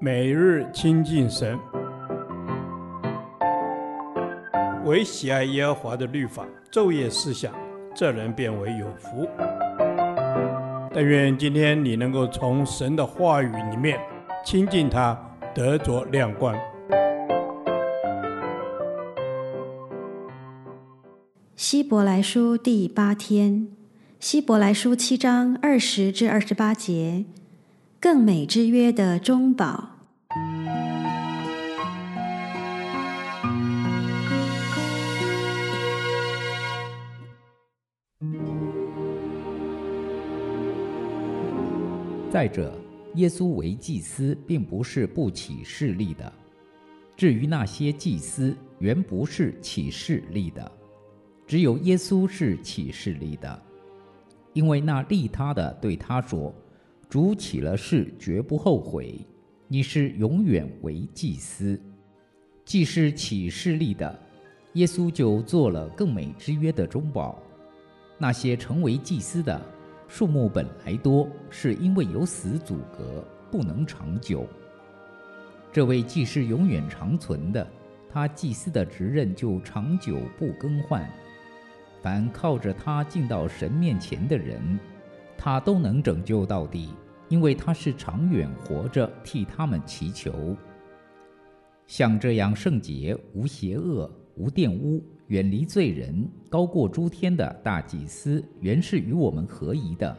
每日亲近神，唯喜爱耶和华的律法，昼夜思想，这人便为有福。但愿今天你能够从神的话语里面亲近他，得着亮光。希伯来书第八天，希伯来书七章二十至二十八节，更美之约的中保。再者，耶稣为祭司，并不是不起势力的。至于那些祭司，原不是起势力的，只有耶稣是起势力的，因为那利他的对他说：“主起了誓，绝不后悔。你是永远为祭司。”既是起誓立的，耶稣就做了更美之约的中保。那些成为祭司的。数目本来多，是因为有死阻隔，不能长久。这位既是永远长存的，他祭司的职任就长久不更换。凡靠着他进到神面前的人，他都能拯救到底，因为他是长远活着替他们祈求。像这样圣洁、无邪恶、无玷污。远离罪人、高过诸天的大祭司，原是与我们合宜的。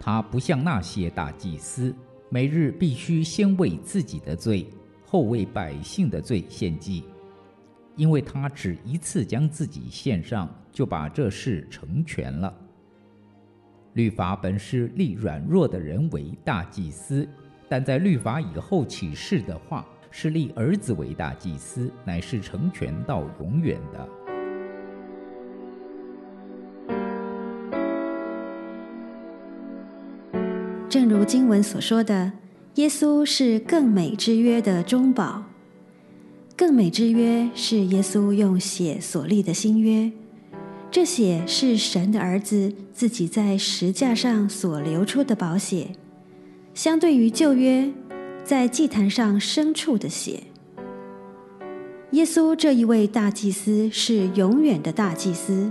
他不像那些大祭司，每日必须先为自己的罪，后为百姓的罪献祭，因为他只一次将自己献上，就把这事成全了。律法本是立软弱的人为大祭司，但在律法以后起誓的话，是立儿子为大祭司，乃是成全到永远的。正如经文所说的，耶稣是更美之约的中保。更美之约是耶稣用血所立的新约，这血是神的儿子自己在石架上所流出的宝血，相对于旧约在祭坛上牲畜的血。耶稣这一位大祭司是永远的大祭司，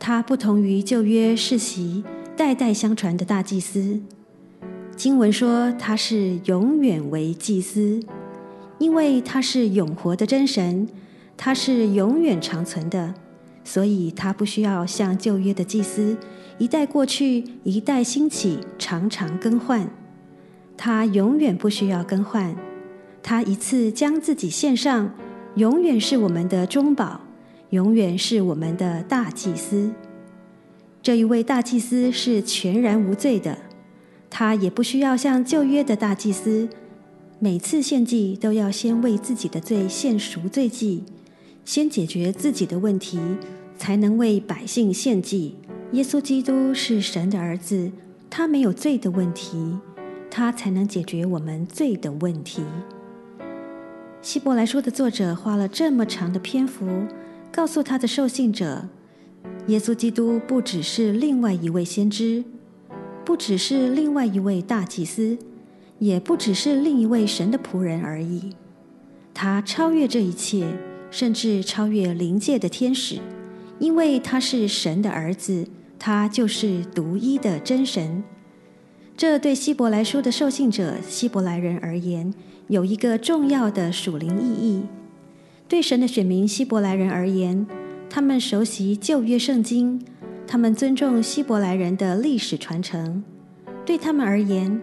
他不同于旧约世袭代代相传的大祭司。经文说他是永远为祭司，因为他是永活的真神，他是永远长存的，所以他不需要像旧约的祭司，一代过去，一代兴起，常常更换。他永远不需要更换，他一次将自己献上，永远是我们的中保，永远是我们的大祭司。这一位大祭司是全然无罪的。他也不需要像旧约的大祭司，每次献祭都要先为自己的罪献赎罪祭，先解决自己的问题，才能为百姓献祭。耶稣基督是神的儿子，他没有罪的问题，他才能解决我们罪的问题。希伯来书的作者花了这么长的篇幅，告诉他的受信者，耶稣基督不只是另外一位先知。不只是另外一位大祭司，也不只是另一位神的仆人而已。他超越这一切，甚至超越灵界的天使，因为他是神的儿子，他就是独一的真神。这对希伯来书的受信者希伯来人而言，有一个重要的属灵意义。对神的选民希伯来人而言，他们熟悉旧约圣经。他们尊重希伯来人的历史传承，对他们而言，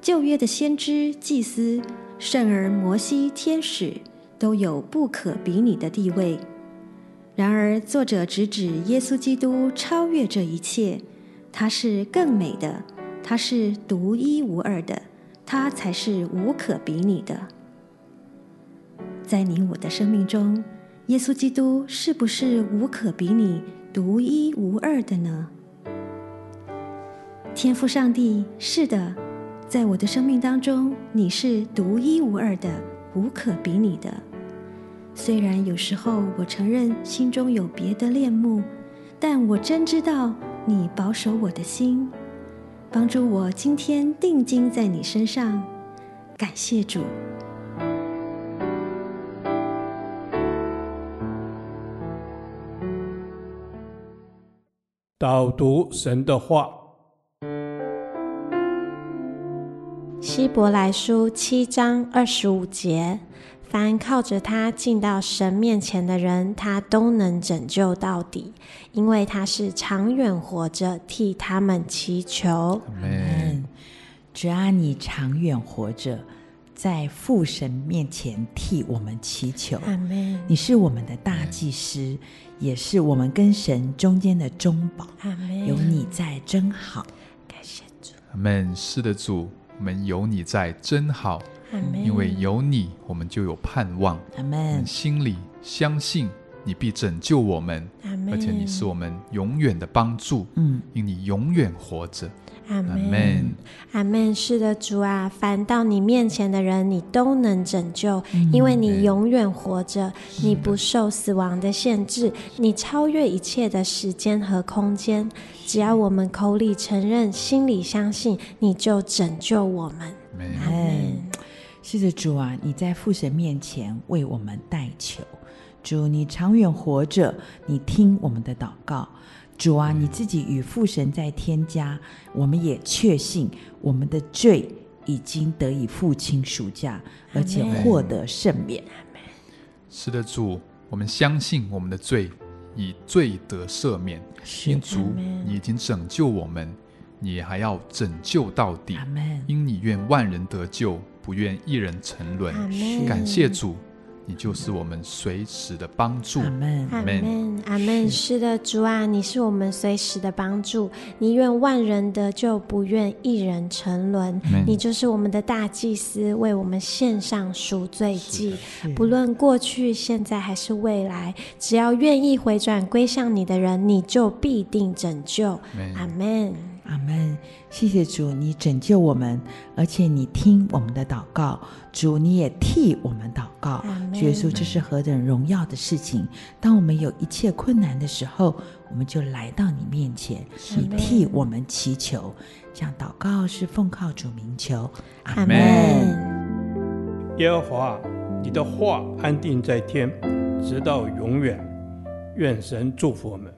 旧约的先知、祭司、圣而摩西、天使都有不可比拟的地位。然而，作者直指耶稣基督超越这一切，他是更美的，他是独一无二的，他才是无可比拟的。在你我的生命中，耶稣基督是不是无可比拟？独一无二的呢？天父上帝，是的，在我的生命当中，你是独一无二的、无可比拟的。虽然有时候我承认心中有别的恋慕，但我真知道你保守我的心，帮助我今天定睛在你身上，感谢主。导读神的话，希伯来书七章二十五节。凡靠着他进到神面前的人，他都能拯救到底，因为他是长远活着，替他们祈求。阿门。主啊，你长远活着，在父神面前替我们祈求。阿门。你是我们的大祭司，也是我们跟神中间的中保。阿门。有你在真好，感谢主。阿门。是的，主，我们有你在真好。因为有你，我们就有盼望。阿门。心里相信你必拯救我们，而且你是我们永远的帮助。嗯，因你永远活着。阿门。阿门。是的，主啊，凡到你面前的人，你都能拯救，因为你永远活着，你不受死亡的限制，你超越一切的时间和空间。只要我们口里承认，心里相信，你就拯救我们。阿门。是的，主啊，你在父神面前为我们代求。主，你长远活着，你听我们的祷告。主啊，你自己与父神在添加，我们也确信我们的罪已经得以付清赎价，而且获得赦免。是的，主，我们相信我们的罪已罪得赦免。因主，你已经拯救我们，你还要拯救到底。因你愿万人得救。不愿一人沉沦，感谢主，你就是我们随时的帮助。阿门，阿门，阿门。是的，主啊，你是我们随时的帮助。你愿万人得救，不愿一人沉沦。你就是我们的大祭司，为我们献上赎罪祭。不论过去、现在还是未来，只要愿意回转归向你的人，你就必定拯救。阿门。阿门，谢谢主，你拯救我们，而且你听我们的祷告，主你也替我们祷告。主耶稣，这是何等荣耀的事情！当我们有一切困难的时候，我们就来到你面前，你替我们祈求。这样祷告是奉靠主名求。阿门。耶和华，你的话安定在天，直到永远。愿神祝福我们。